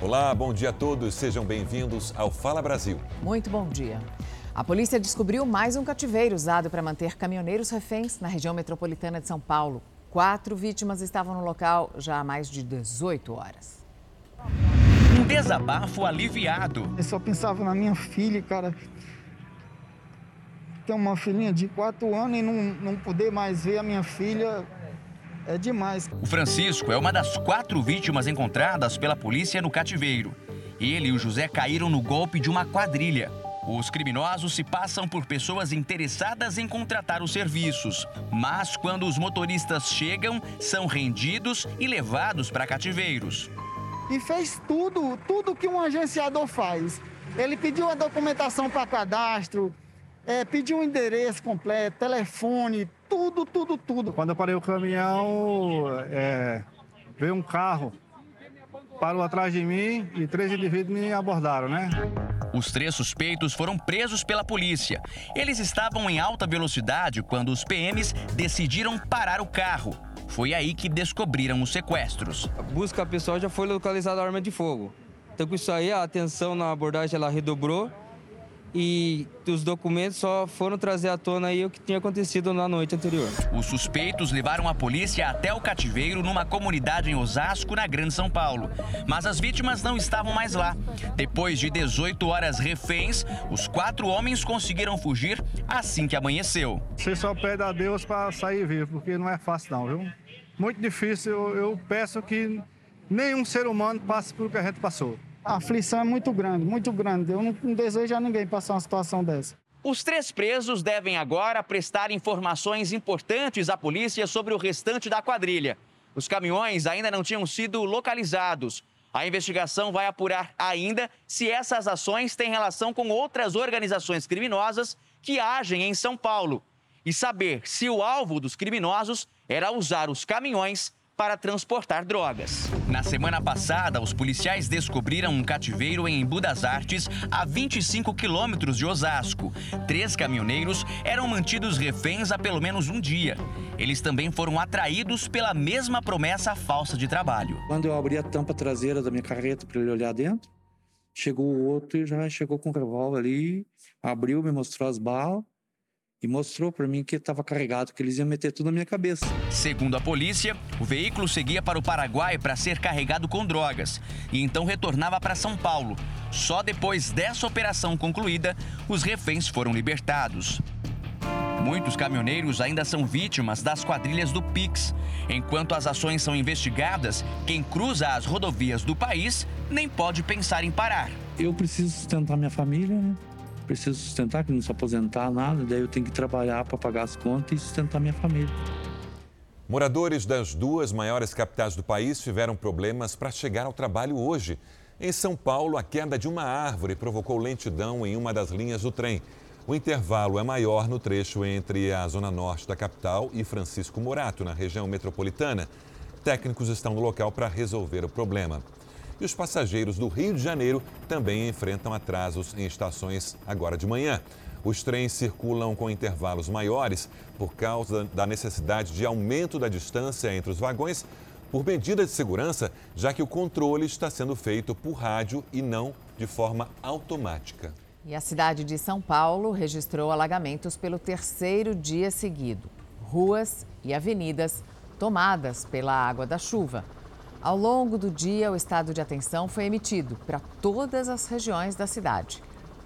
Olá, bom dia a todos. Sejam bem-vindos ao Fala Brasil. Muito bom dia. A polícia descobriu mais um cativeiro usado para manter caminhoneiros reféns na região metropolitana de São Paulo. Quatro vítimas estavam no local já há mais de 18 horas. Um desabafo aliviado. Eu só pensava na minha filha, cara. Tem uma filhinha de quatro anos e não, não poder mais ver a minha filha é demais. O Francisco é uma das quatro vítimas encontradas pela polícia no cativeiro. Ele e o José caíram no golpe de uma quadrilha. Os criminosos se passam por pessoas interessadas em contratar os serviços, mas quando os motoristas chegam, são rendidos e levados para cativeiros. E fez tudo, tudo que um agenciador faz. Ele pediu a documentação para cadastro, é, pediu o um endereço completo, telefone, tudo, tudo, tudo. Quando eu parei o caminhão, é, veio um carro, parou atrás de mim e três indivíduos me abordaram, né? Os três suspeitos foram presos pela polícia. Eles estavam em alta velocidade quando os PMs decidiram parar o carro. Foi aí que descobriram os sequestros. A busca pessoal já foi localizada a arma de fogo. Então, com isso aí, a atenção na abordagem ela redobrou e os documentos só foram trazer à tona aí o que tinha acontecido na noite anterior. Os suspeitos levaram a polícia até o cativeiro numa comunidade em Osasco, na Grande São Paulo. Mas as vítimas não estavam mais lá. Depois de 18 horas reféns, os quatro homens conseguiram fugir assim que amanheceu. Você só pede a Deus para sair vivo, porque não é fácil não, viu? Muito difícil. Eu, eu peço que nenhum ser humano passe por o que a gente passou a aflição é muito grande, muito grande. Eu não, não desejo a ninguém passar uma situação dessa. Os três presos devem agora prestar informações importantes à polícia sobre o restante da quadrilha. Os caminhões ainda não tinham sido localizados. A investigação vai apurar ainda se essas ações têm relação com outras organizações criminosas que agem em São Paulo e saber se o alvo dos criminosos era usar os caminhões para transportar drogas. Na semana passada, os policiais descobriram um cativeiro em Embu das Artes, a 25 quilômetros de Osasco. Três caminhoneiros eram mantidos reféns há pelo menos um dia. Eles também foram atraídos pela mesma promessa falsa de trabalho. Quando eu abri a tampa traseira da minha carreta para ele olhar dentro, chegou o outro e já chegou com o revólver ali, abriu, me mostrou as balas e mostrou para mim que estava carregado, que eles iam meter tudo na minha cabeça. Segundo a polícia, o veículo seguia para o Paraguai para ser carregado com drogas e então retornava para São Paulo. Só depois dessa operação concluída, os reféns foram libertados. Muitos caminhoneiros ainda são vítimas das quadrilhas do Pix. Enquanto as ações são investigadas, quem cruza as rodovias do país nem pode pensar em parar. Eu preciso sustentar minha família, né? Preciso sustentar, que não se aposentar, nada, daí eu tenho que trabalhar para pagar as contas e sustentar minha família. Moradores das duas maiores capitais do país tiveram problemas para chegar ao trabalho hoje. Em São Paulo, a queda de uma árvore provocou lentidão em uma das linhas do trem. O intervalo é maior no trecho entre a zona norte da capital e Francisco Morato, na região metropolitana. Técnicos estão no local para resolver o problema. E os passageiros do Rio de Janeiro também enfrentam atrasos em estações agora de manhã. Os trens circulam com intervalos maiores por causa da necessidade de aumento da distância entre os vagões por medida de segurança, já que o controle está sendo feito por rádio e não de forma automática. E a cidade de São Paulo registrou alagamentos pelo terceiro dia seguido. Ruas e avenidas tomadas pela água da chuva. Ao longo do dia, o estado de atenção foi emitido para todas as regiões da cidade.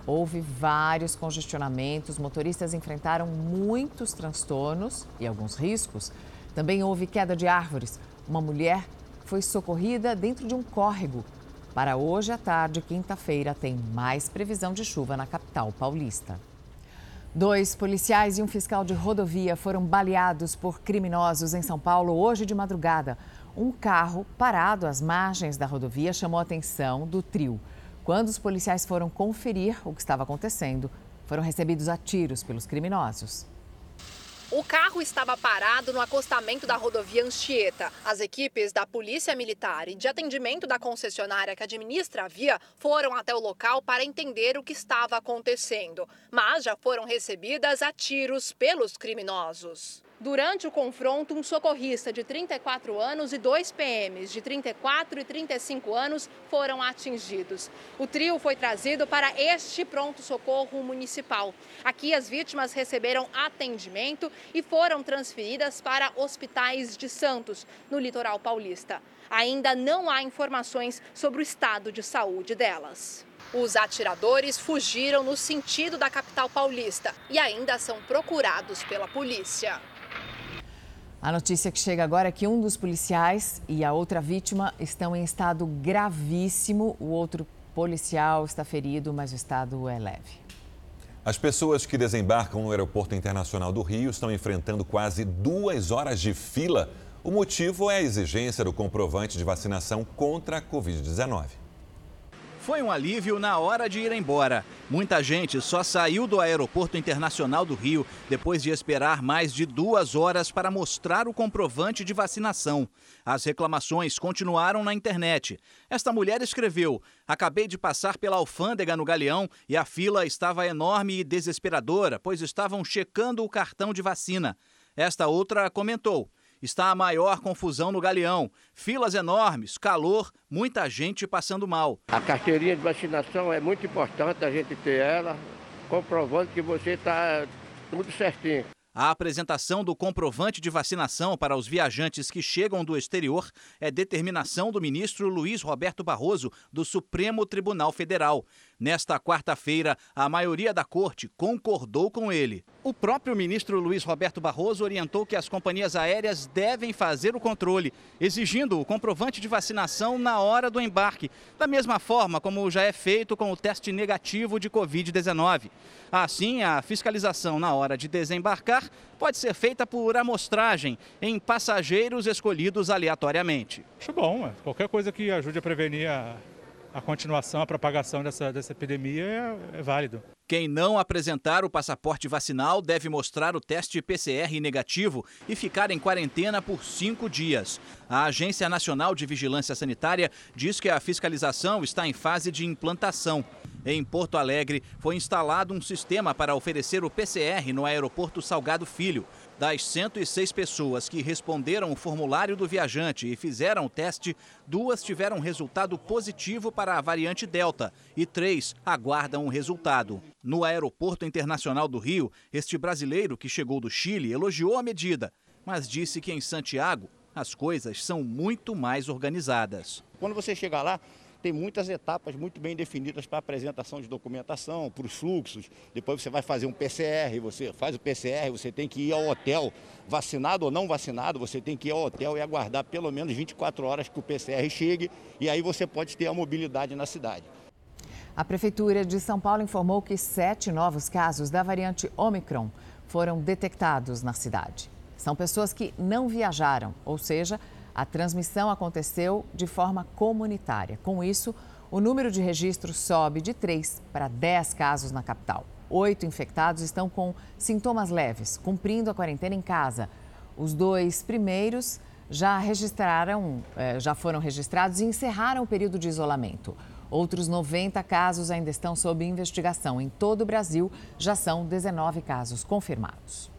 Houve vários congestionamentos, motoristas enfrentaram muitos transtornos e alguns riscos. Também houve queda de árvores. Uma mulher foi socorrida dentro de um córrego. Para hoje à tarde, quinta-feira, tem mais previsão de chuva na capital paulista. Dois policiais e um fiscal de rodovia foram baleados por criminosos em São Paulo hoje de madrugada um carro parado às margens da rodovia chamou a atenção do trio. Quando os policiais foram conferir o que estava acontecendo, foram recebidos a tiros pelos criminosos. O carro estava parado no acostamento da rodovia Anchieta. As equipes da Polícia Militar e de atendimento da concessionária que administra a via foram até o local para entender o que estava acontecendo, mas já foram recebidas a tiros pelos criminosos. Durante o confronto, um socorrista de 34 anos e dois PMs de 34 e 35 anos foram atingidos. O trio foi trazido para este pronto-socorro municipal. Aqui, as vítimas receberam atendimento e foram transferidas para hospitais de Santos, no litoral paulista. Ainda não há informações sobre o estado de saúde delas. Os atiradores fugiram no sentido da capital paulista e ainda são procurados pela polícia. A notícia que chega agora é que um dos policiais e a outra vítima estão em estado gravíssimo. O outro policial está ferido, mas o estado é leve. As pessoas que desembarcam no Aeroporto Internacional do Rio estão enfrentando quase duas horas de fila. O motivo é a exigência do comprovante de vacinação contra a Covid-19 foi um alívio na hora de ir embora. Muita gente só saiu do Aeroporto Internacional do Rio depois de esperar mais de duas horas para mostrar o comprovante de vacinação. As reclamações continuaram na internet. Esta mulher escreveu: Acabei de passar pela alfândega no Galeão e a fila estava enorme e desesperadora, pois estavam checando o cartão de vacina. Esta outra comentou está a maior confusão no Galeão. Filas enormes, calor, muita gente passando mal. A carteirinha de vacinação é muito importante a gente ter ela, comprovando que você está tudo certinho. A apresentação do comprovante de vacinação para os viajantes que chegam do exterior é determinação do ministro Luiz Roberto Barroso, do Supremo Tribunal Federal. Nesta quarta-feira, a maioria da corte concordou com ele. O próprio ministro Luiz Roberto Barroso orientou que as companhias aéreas devem fazer o controle, exigindo o comprovante de vacinação na hora do embarque, da mesma forma como já é feito com o teste negativo de Covid-19. Assim, a fiscalização na hora de desembarcar pode ser feita por amostragem em passageiros escolhidos aleatoriamente. Acho bom, é. qualquer coisa que ajude a prevenir a a continuação, a propagação dessa, dessa epidemia é, é válido. Quem não apresentar o passaporte vacinal deve mostrar o teste PCR negativo e ficar em quarentena por cinco dias. A Agência Nacional de Vigilância Sanitária diz que a fiscalização está em fase de implantação. Em Porto Alegre, foi instalado um sistema para oferecer o PCR no aeroporto Salgado Filho. Das 106 pessoas que responderam o formulário do viajante e fizeram o teste, duas tiveram resultado positivo para a variante Delta e três aguardam o resultado. No Aeroporto Internacional do Rio, este brasileiro que chegou do Chile elogiou a medida, mas disse que em Santiago as coisas são muito mais organizadas. Quando você chega lá, tem muitas etapas muito bem definidas para apresentação de documentação, para os fluxos. Depois você vai fazer um PCR, você faz o PCR, você tem que ir ao hotel, vacinado ou não vacinado, você tem que ir ao hotel e aguardar pelo menos 24 horas que o PCR chegue e aí você pode ter a mobilidade na cidade. A Prefeitura de São Paulo informou que sete novos casos da variante Omicron foram detectados na cidade. São pessoas que não viajaram, ou seja, a transmissão aconteceu de forma comunitária. Com isso, o número de registros sobe de 3 para 10 casos na capital. Oito infectados estão com sintomas leves, cumprindo a quarentena em casa. Os dois primeiros já registraram, eh, já foram registrados e encerraram o período de isolamento. Outros 90 casos ainda estão sob investigação. Em todo o Brasil, já são 19 casos confirmados.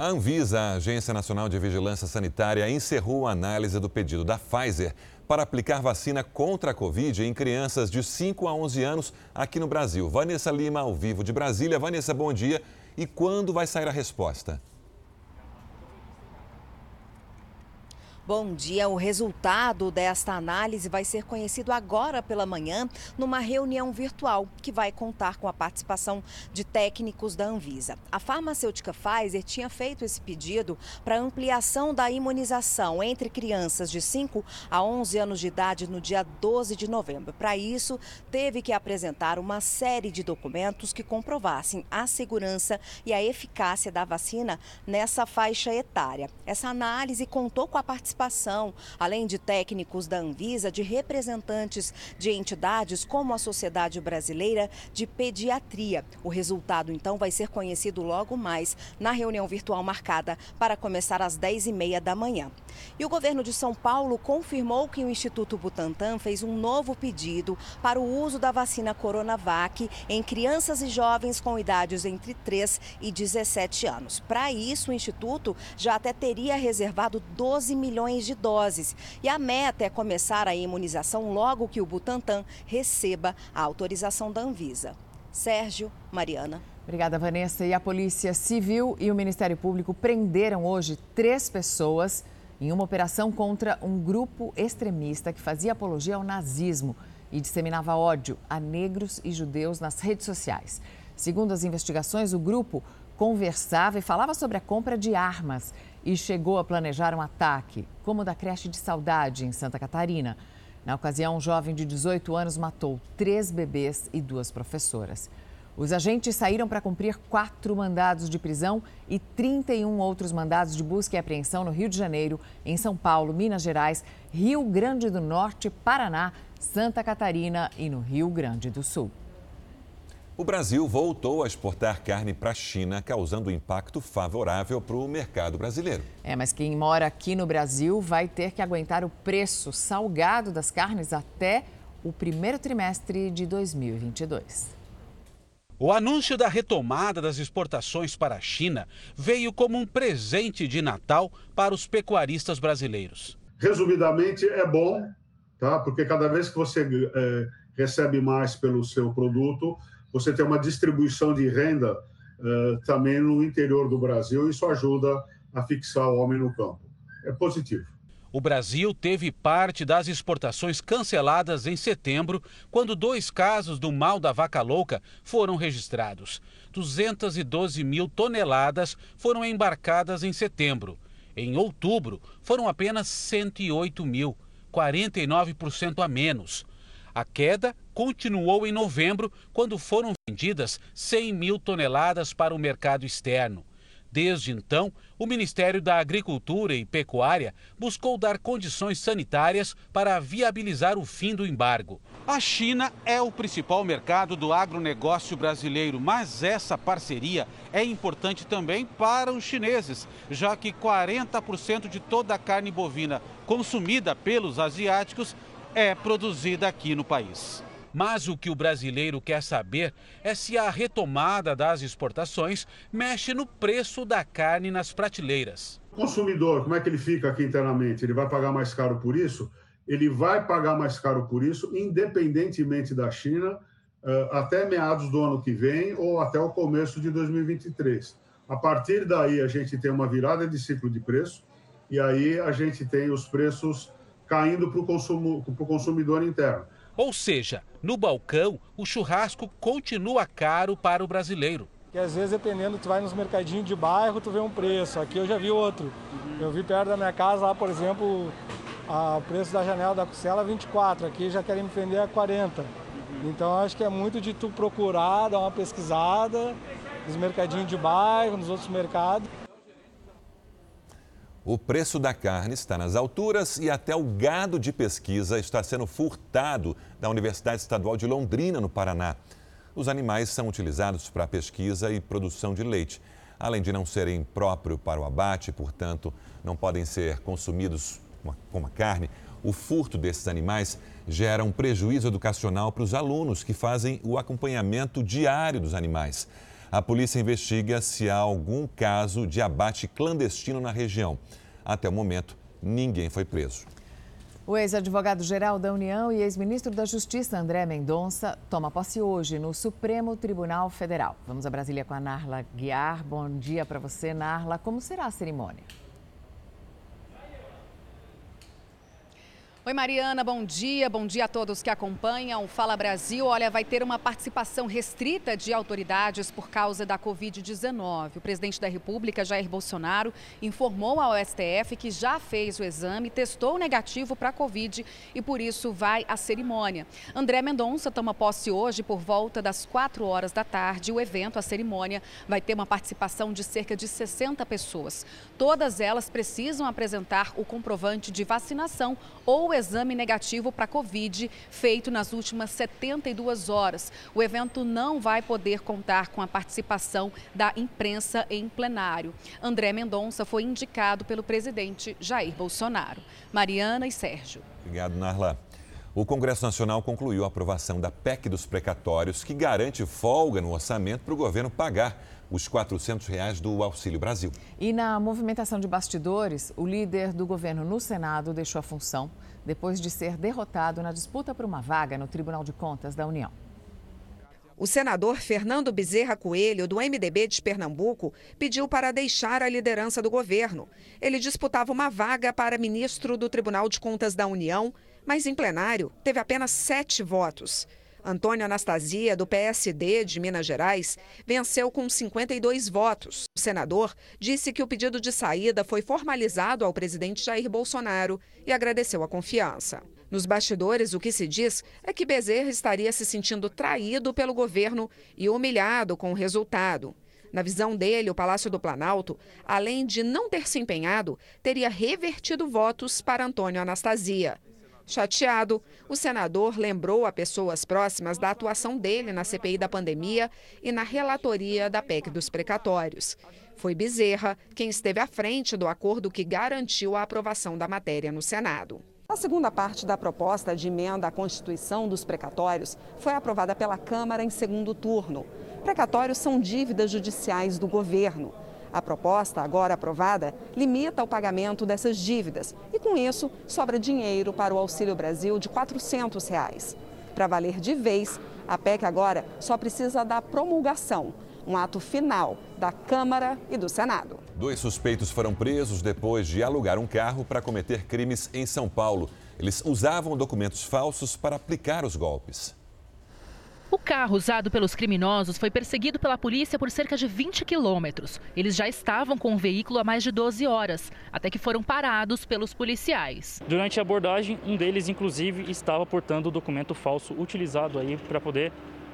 A Anvisa, a Agência Nacional de Vigilância Sanitária, encerrou a análise do pedido da Pfizer para aplicar vacina contra a Covid em crianças de 5 a 11 anos aqui no Brasil. Vanessa Lima, ao vivo de Brasília. Vanessa, bom dia. E quando vai sair a resposta? Bom dia. O resultado desta análise vai ser conhecido agora pela manhã numa reunião virtual que vai contar com a participação de técnicos da Anvisa. A farmacêutica Pfizer tinha feito esse pedido para ampliação da imunização entre crianças de 5 a 11 anos de idade no dia 12 de novembro. Para isso, teve que apresentar uma série de documentos que comprovassem a segurança e a eficácia da vacina nessa faixa etária. Essa análise contou com a participação participação, além de técnicos da Anvisa, de representantes de entidades como a Sociedade Brasileira de Pediatria. O resultado, então, vai ser conhecido logo mais na reunião virtual marcada para começar às 10h30 da manhã. E o governo de São Paulo confirmou que o Instituto Butantan fez um novo pedido para o uso da vacina Coronavac em crianças e jovens com idades entre 3 e 17 anos. Para isso, o Instituto já até teria reservado 12 milhões de doses. E a meta é começar a imunização logo que o Butantan receba a autorização da Anvisa. Sérgio, Mariana. Obrigada, Vanessa. E a Polícia Civil e o Ministério Público prenderam hoje três pessoas em uma operação contra um grupo extremista que fazia apologia ao nazismo e disseminava ódio a negros e judeus nas redes sociais. Segundo as investigações, o grupo conversava e falava sobre a compra de armas e chegou a planejar um ataque, como o da creche de Saudade, em Santa Catarina. Na ocasião, um jovem de 18 anos matou três bebês e duas professoras. Os agentes saíram para cumprir quatro mandados de prisão e 31 outros mandados de busca e apreensão no Rio de Janeiro, em São Paulo, Minas Gerais, Rio Grande do Norte, Paraná, Santa Catarina e no Rio Grande do Sul. O Brasil voltou a exportar carne para a China, causando impacto favorável para o mercado brasileiro. É, mas quem mora aqui no Brasil vai ter que aguentar o preço salgado das carnes até o primeiro trimestre de 2022. O anúncio da retomada das exportações para a China veio como um presente de Natal para os pecuaristas brasileiros. Resumidamente, é bom, tá? porque cada vez que você é, recebe mais pelo seu produto, você tem uma distribuição de renda é, também no interior do Brasil. Isso ajuda a fixar o homem no campo. É positivo. O Brasil teve parte das exportações canceladas em setembro, quando dois casos do mal da vaca louca foram registrados. 212 mil toneladas foram embarcadas em setembro. Em outubro, foram apenas 108 mil, 49% a menos. A queda continuou em novembro, quando foram vendidas 100 mil toneladas para o mercado externo. Desde então, o Ministério da Agricultura e Pecuária buscou dar condições sanitárias para viabilizar o fim do embargo. A China é o principal mercado do agronegócio brasileiro, mas essa parceria é importante também para os chineses, já que 40% de toda a carne bovina consumida pelos asiáticos é produzida aqui no país. Mas o que o brasileiro quer saber é se a retomada das exportações mexe no preço da carne nas prateleiras. O consumidor, como é que ele fica aqui internamente? Ele vai pagar mais caro por isso? Ele vai pagar mais caro por isso, independentemente da China, eh, até meados do ano que vem ou até o começo de 2023. A partir daí, a gente tem uma virada de ciclo de preço e aí a gente tem os preços caindo para o consumidor interno. Ou seja, no balcão, o churrasco continua caro para o brasileiro. Que às vezes, dependendo, tu vai nos mercadinhos de bairro, tu vê um preço. Aqui eu já vi outro. Eu vi perto da minha casa lá, por exemplo, o preço da janela da costela 24. Aqui já querem me vender a 40. Uhum. Então acho que é muito de tu procurar, dar uma pesquisada nos mercadinhos de bairro, nos outros mercados. O preço da carne está nas alturas e até o gado de pesquisa está sendo furtado da Universidade Estadual de Londrina, no Paraná. Os animais são utilizados para pesquisa e produção de leite. Além de não serem próprios para o abate, portanto, não podem ser consumidos como a carne, o furto desses animais gera um prejuízo educacional para os alunos que fazem o acompanhamento diário dos animais. A polícia investiga se há algum caso de abate clandestino na região. Até o momento, ninguém foi preso. O ex-advogado-geral da União e ex-ministro da Justiça, André Mendonça, toma posse hoje no Supremo Tribunal Federal. Vamos a Brasília com a Narla Guiar. Bom dia para você, Narla. Como será a cerimônia? Oi, Mariana, bom dia. Bom dia a todos que acompanham Fala Brasil. Olha, vai ter uma participação restrita de autoridades por causa da Covid-19. O presidente da República, Jair Bolsonaro, informou ao STF que já fez o exame, testou negativo para a Covid e por isso vai à cerimônia. André Mendonça toma posse hoje por volta das 4 horas da tarde. O evento, a cerimônia, vai ter uma participação de cerca de 60 pessoas. Todas elas precisam apresentar o comprovante de vacinação ou exame negativo para Covid feito nas últimas 72 horas. O evento não vai poder contar com a participação da imprensa em plenário. André Mendonça foi indicado pelo presidente Jair Bolsonaro. Mariana e Sérgio. Obrigado, Narla. O Congresso Nacional concluiu a aprovação da PEC dos precatórios, que garante folga no orçamento para o governo pagar os 400 reais do Auxílio Brasil. E na movimentação de bastidores, o líder do governo no Senado deixou a função depois de ser derrotado na disputa por uma vaga no Tribunal de Contas da União. O senador Fernando Bezerra Coelho, do MDB de Pernambuco, pediu para deixar a liderança do governo. Ele disputava uma vaga para ministro do Tribunal de Contas da União, mas em plenário teve apenas sete votos. Antônio Anastasia, do PSD de Minas Gerais, venceu com 52 votos. O senador disse que o pedido de saída foi formalizado ao presidente Jair Bolsonaro e agradeceu a confiança. Nos bastidores, o que se diz é que Bezerra estaria se sentindo traído pelo governo e humilhado com o resultado. Na visão dele, o Palácio do Planalto, além de não ter se empenhado, teria revertido votos para Antônio Anastasia. Chateado, o senador lembrou a pessoas próximas da atuação dele na CPI da pandemia e na relatoria da PEC dos precatórios. Foi Bezerra quem esteve à frente do acordo que garantiu a aprovação da matéria no Senado. A segunda parte da proposta de emenda à Constituição dos precatórios foi aprovada pela Câmara em segundo turno. Precatórios são dívidas judiciais do governo. A proposta, agora aprovada, limita o pagamento dessas dívidas e, com isso, sobra dinheiro para o Auxílio Brasil de 400 reais. Para valer de vez, a PEC agora só precisa da promulgação, um ato final da Câmara e do Senado. Dois suspeitos foram presos depois de alugar um carro para cometer crimes em São Paulo. Eles usavam documentos falsos para aplicar os golpes. O carro usado pelos criminosos foi perseguido pela polícia por cerca de 20 quilômetros. Eles já estavam com o veículo há mais de 12 horas, até que foram parados pelos policiais. Durante a abordagem, um deles, inclusive, estava portando o documento falso utilizado aí para poder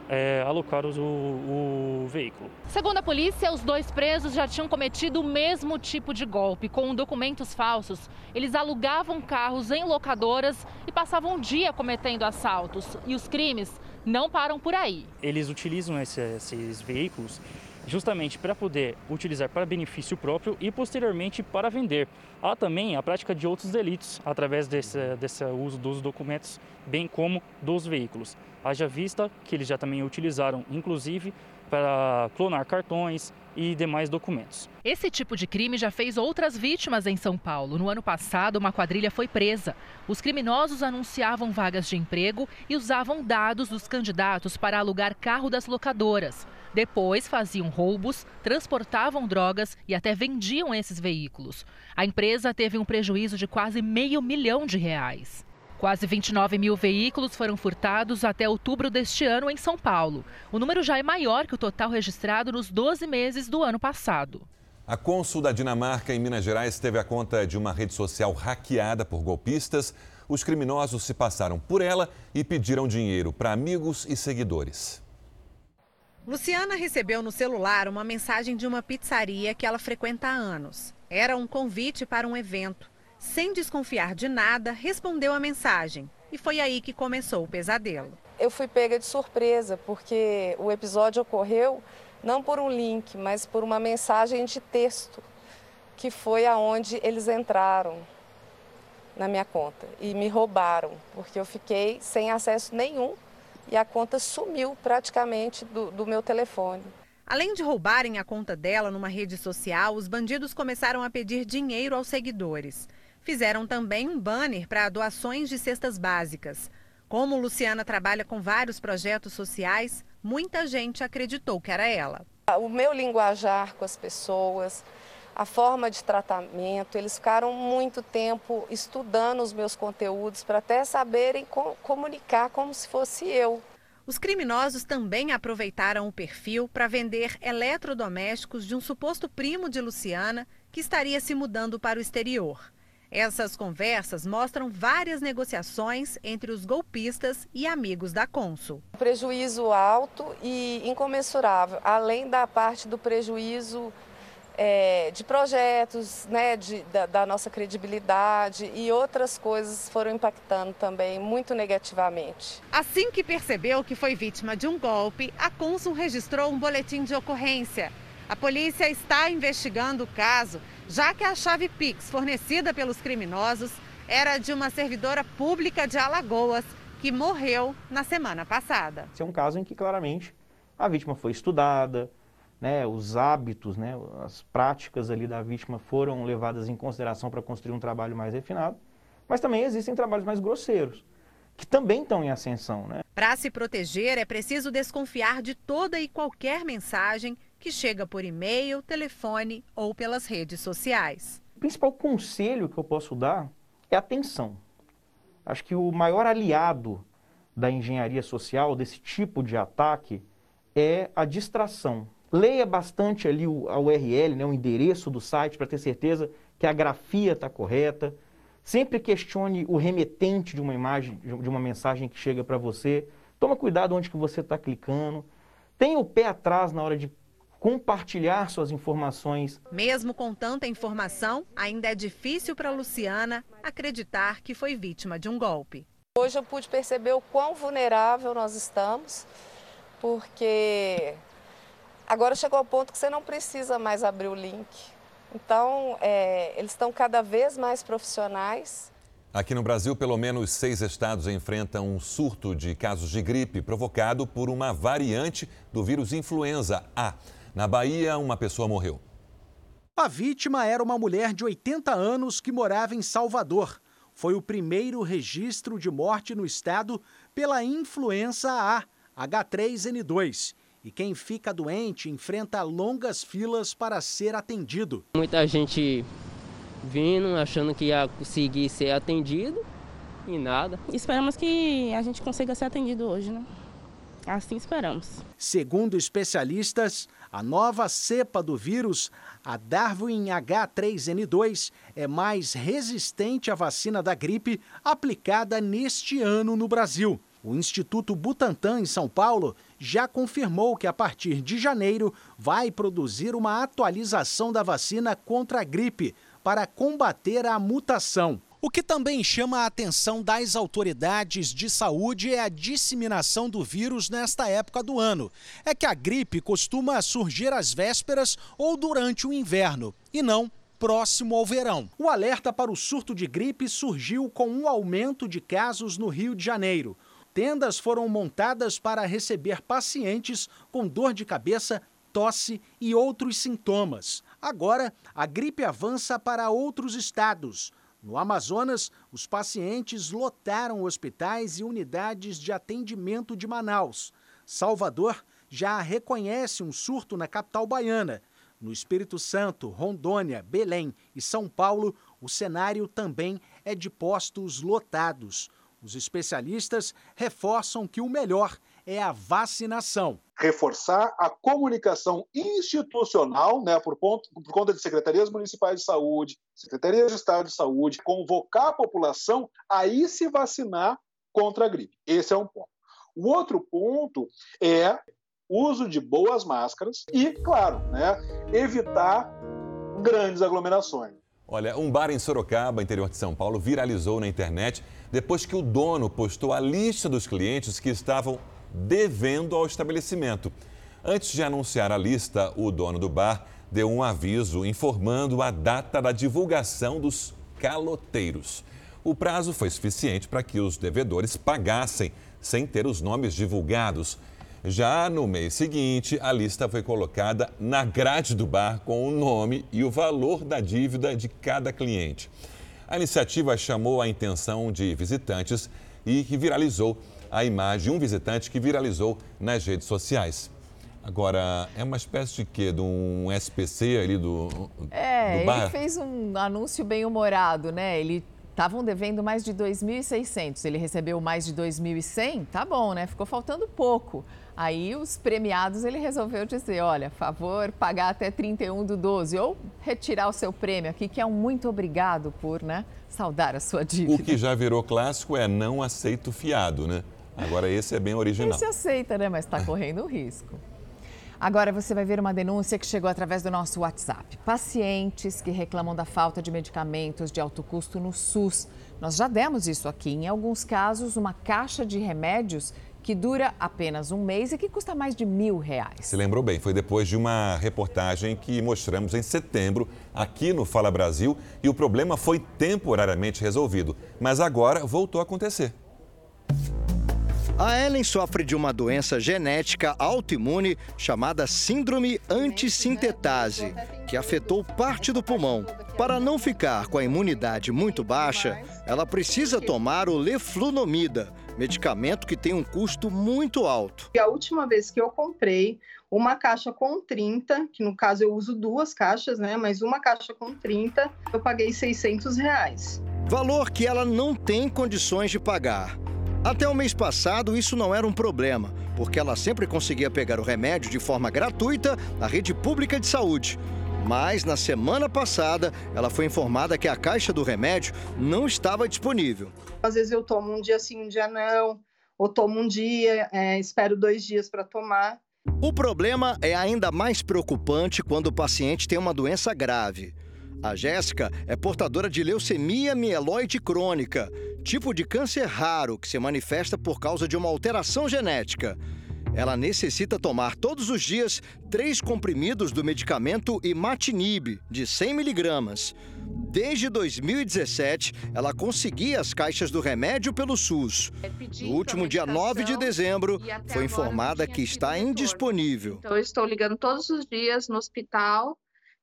é, alocar o, o, veículo. Segundo a polícia, os dois presos já tinham cometido o mesmo tipo de golpe, com documentos falsos. Eles alugavam carros em locadoras e passavam um dia cometendo assaltos. E os crimes não param por aí. Eles utilizam esse, esses veículos justamente para poder utilizar para benefício próprio e posteriormente para vender. Há também a prática de outros delitos através desse, desse uso dos documentos, bem como dos veículos. Haja vista que eles já também utilizaram, inclusive, para clonar cartões e demais documentos. Esse tipo de crime já fez outras vítimas em São Paulo. No ano passado, uma quadrilha foi presa. Os criminosos anunciavam vagas de emprego e usavam dados dos candidatos para alugar carro das locadoras. Depois faziam roubos, transportavam drogas e até vendiam esses veículos. A empresa teve um prejuízo de quase meio milhão de reais. Quase 29 mil veículos foram furtados até outubro deste ano em São Paulo. O número já é maior que o total registrado nos 12 meses do ano passado. A cônsul da Dinamarca em Minas Gerais teve a conta de uma rede social hackeada por golpistas. Os criminosos se passaram por ela e pediram dinheiro para amigos e seguidores. Luciana recebeu no celular uma mensagem de uma pizzaria que ela frequenta há anos. Era um convite para um evento sem desconfiar de nada, respondeu a mensagem. E foi aí que começou o pesadelo. Eu fui pega de surpresa, porque o episódio ocorreu não por um link, mas por uma mensagem de texto, que foi aonde eles entraram na minha conta e me roubaram, porque eu fiquei sem acesso nenhum e a conta sumiu praticamente do, do meu telefone. Além de roubarem a conta dela numa rede social, os bandidos começaram a pedir dinheiro aos seguidores. Fizeram também um banner para doações de cestas básicas. Como Luciana trabalha com vários projetos sociais, muita gente acreditou que era ela. O meu linguajar com as pessoas, a forma de tratamento, eles ficaram muito tempo estudando os meus conteúdos para até saberem comunicar como se fosse eu. Os criminosos também aproveitaram o perfil para vender eletrodomésticos de um suposto primo de Luciana que estaria se mudando para o exterior. Essas conversas mostram várias negociações entre os golpistas e amigos da Consul. Prejuízo alto e incomensurável, além da parte do prejuízo é, de projetos, né, de, da, da, nossa credibilidade e outras coisas foram impactando também muito negativamente. Assim que percebeu que foi vítima de um golpe, a Consul registrou um boletim de ocorrência. A polícia está investigando o caso, já que a chave Pix fornecida pelos criminosos era de uma servidora pública de Alagoas que morreu na semana passada. Esse é um caso em que claramente a vítima foi estudada, né, os hábitos, né, as práticas ali da vítima foram levadas em consideração para construir um trabalho mais refinado, mas também existem trabalhos mais grosseiros, que também estão em ascensão. Né? Para se proteger, é preciso desconfiar de toda e qualquer mensagem que chega por e-mail, telefone ou pelas redes sociais. O principal conselho que eu posso dar é atenção. Acho que o maior aliado da engenharia social, desse tipo de ataque, é a distração. Leia bastante ali o, a URL, né, o endereço do site, para ter certeza que a grafia está correta. Sempre questione o remetente de uma imagem, de uma mensagem que chega para você. Toma cuidado onde que você está clicando. Tenha o pé atrás na hora de compartilhar suas informações. Mesmo com tanta informação, ainda é difícil para Luciana acreditar que foi vítima de um golpe. Hoje eu pude perceber o quão vulnerável nós estamos, porque Agora chegou ao ponto que você não precisa mais abrir o link. Então, é, eles estão cada vez mais profissionais. Aqui no Brasil, pelo menos seis estados enfrentam um surto de casos de gripe provocado por uma variante do vírus influenza A. Na Bahia, uma pessoa morreu. A vítima era uma mulher de 80 anos que morava em Salvador. Foi o primeiro registro de morte no estado pela influenza A, H3N2 e quem fica doente enfrenta longas filas para ser atendido. Muita gente vindo achando que ia conseguir ser atendido e nada. Esperamos que a gente consiga ser atendido hoje, né? Assim esperamos. Segundo especialistas, a nova cepa do vírus, a Darwin H3N2, é mais resistente à vacina da gripe aplicada neste ano no Brasil. O Instituto Butantan, em São Paulo, já confirmou que a partir de janeiro vai produzir uma atualização da vacina contra a gripe para combater a mutação. O que também chama a atenção das autoridades de saúde é a disseminação do vírus nesta época do ano. É que a gripe costuma surgir às vésperas ou durante o inverno, e não próximo ao verão. O alerta para o surto de gripe surgiu com um aumento de casos no Rio de Janeiro tendas foram montadas para receber pacientes com dor de cabeça, tosse e outros sintomas. Agora, a gripe avança para outros estados. No Amazonas, os pacientes lotaram hospitais e unidades de atendimento de Manaus. Salvador já reconhece um surto na capital baiana. No Espírito Santo, Rondônia, Belém e São Paulo, o cenário também é de postos lotados. Os especialistas reforçam que o melhor é a vacinação. Reforçar a comunicação institucional, né, por, ponto, por conta de secretarias municipais de saúde, secretarias de Estado de saúde, convocar a população a ir se vacinar contra a gripe. Esse é um ponto. O outro ponto é uso de boas máscaras e, claro, né, evitar grandes aglomerações. Olha, um bar em Sorocaba, interior de São Paulo, viralizou na internet depois que o dono postou a lista dos clientes que estavam devendo ao estabelecimento. Antes de anunciar a lista, o dono do bar deu um aviso informando a data da divulgação dos caloteiros. O prazo foi suficiente para que os devedores pagassem sem ter os nomes divulgados. Já no mês seguinte, a lista foi colocada na grade do bar com o nome e o valor da dívida de cada cliente. A iniciativa chamou a intenção de visitantes e que viralizou a imagem de um visitante que viralizou nas redes sociais. Agora, é uma espécie de quê? De um SPC ali do, é, do bar? ele fez um anúncio bem humorado, né? Ele estavam devendo mais de 2.600, ele recebeu mais de 2.100, tá bom, né? Ficou faltando pouco. Aí os premiados ele resolveu dizer, olha, favor, pagar até 31 do 12 ou retirar o seu prêmio aqui, que é um muito obrigado por, né, saudar a sua dívida. O que já virou clássico é não aceito fiado, né? Agora esse é bem original. Esse aceita, né, mas está correndo risco. Agora você vai ver uma denúncia que chegou através do nosso WhatsApp. Pacientes que reclamam da falta de medicamentos de alto custo no SUS. Nós já demos isso aqui. Em alguns casos, uma caixa de remédios que dura apenas um mês e que custa mais de mil reais. Se lembrou bem, foi depois de uma reportagem que mostramos em setembro aqui no Fala Brasil e o problema foi temporariamente resolvido, mas agora voltou a acontecer. A Ellen sofre de uma doença genética autoimune chamada síndrome antissintetase, que afetou parte do pulmão. Para não ficar com a imunidade muito baixa, ela precisa tomar o leflunomida, medicamento que tem um custo muito alto. A última vez que eu comprei uma caixa com 30, que no caso eu uso duas caixas, né? Mas uma caixa com 30, eu paguei 600 reais. Valor que ela não tem condições de pagar. Até o mês passado, isso não era um problema, porque ela sempre conseguia pegar o remédio de forma gratuita na rede pública de saúde. Mas na semana passada, ela foi informada que a caixa do remédio não estava disponível. Às vezes eu tomo um dia sim, um dia não, ou tomo um dia, é, espero dois dias para tomar. O problema é ainda mais preocupante quando o paciente tem uma doença grave. A Jéssica é portadora de leucemia mieloide crônica, tipo de câncer raro que se manifesta por causa de uma alteração genética. Ela necessita tomar todos os dias três comprimidos do medicamento imatinib, de 100 miligramas. Desde 2017, ela conseguia as caixas do remédio pelo SUS. No último dia 9 de dezembro, foi informada que está indisponível. Então, eu estou ligando todos os dias no hospital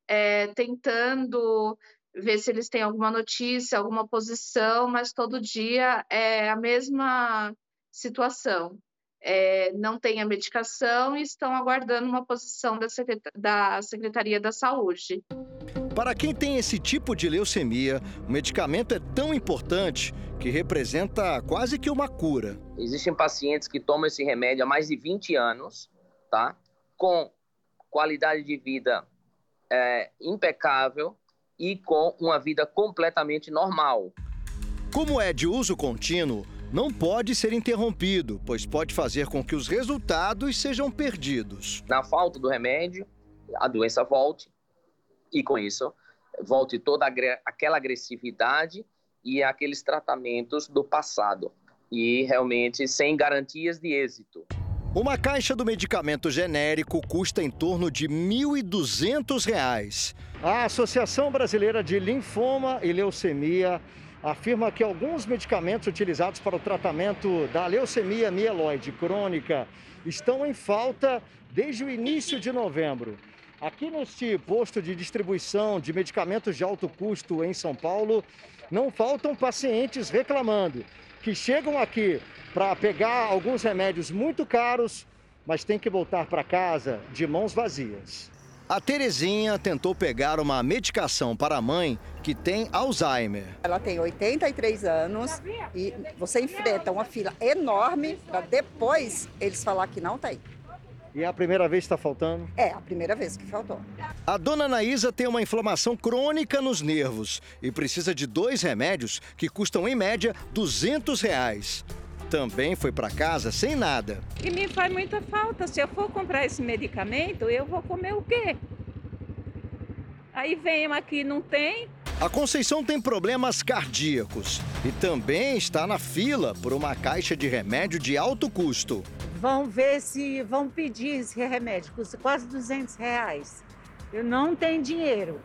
é, tentando ver se eles têm alguma notícia, alguma posição, mas todo dia é a mesma situação. É, não tem a medicação e estão aguardando uma posição da, da Secretaria da Saúde. Para quem tem esse tipo de leucemia, o medicamento é tão importante que representa quase que uma cura. Existem pacientes que tomam esse remédio há mais de 20 anos, tá? Com qualidade de vida é, impecável e com uma vida completamente normal. Como é de uso contínuo, não pode ser interrompido, pois pode fazer com que os resultados sejam perdidos. Na falta do remédio, a doença volte e com isso volte toda aquela agressividade e aqueles tratamentos do passado e realmente sem garantias de êxito. Uma caixa do medicamento genérico custa em torno de R$ 1.200. A Associação Brasileira de Linfoma e Leucemia afirma que alguns medicamentos utilizados para o tratamento da leucemia mieloide crônica estão em falta desde o início de novembro. Aqui neste posto de distribuição de medicamentos de alto custo em São Paulo, não faltam pacientes reclamando que chegam aqui para pegar alguns remédios muito caros, mas tem que voltar para casa de mãos vazias. A Terezinha tentou pegar uma medicação para a mãe que tem Alzheimer. Ela tem 83 anos e você enfrenta uma fila enorme para depois eles falar que não tem. E é a primeira vez que está faltando? É, a primeira vez que faltou. A dona Anaísa tem uma inflamação crônica nos nervos e precisa de dois remédios que custam, em média, 200 reais também foi para casa sem nada. E me faz muita falta. Se eu for comprar esse medicamento, eu vou comer o quê? Aí vem aqui não tem. A Conceição tem problemas cardíacos e também está na fila por uma caixa de remédio de alto custo. Vão ver se vão pedir esse remédio, custa quase 200 reais. Eu não tenho dinheiro.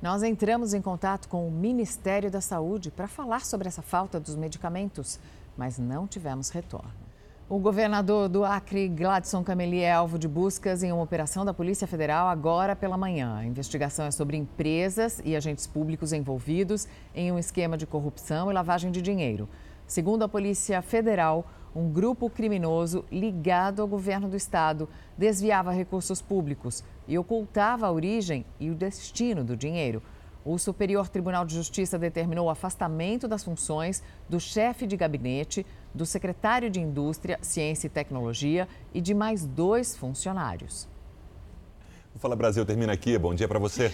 Nós entramos em contato com o Ministério da Saúde para falar sobre essa falta dos medicamentos, mas não tivemos retorno. O governador do Acre, Gladson Cameli, é alvo de buscas em uma operação da Polícia Federal agora pela manhã. A investigação é sobre empresas e agentes públicos envolvidos em um esquema de corrupção e lavagem de dinheiro. Segundo a Polícia Federal, um grupo criminoso ligado ao governo do estado desviava recursos públicos e ocultava a origem e o destino do dinheiro. O Superior Tribunal de Justiça determinou o afastamento das funções do chefe de gabinete, do secretário de Indústria, Ciência e Tecnologia e de mais dois funcionários. O Fala Brasil termina aqui. Bom dia para você.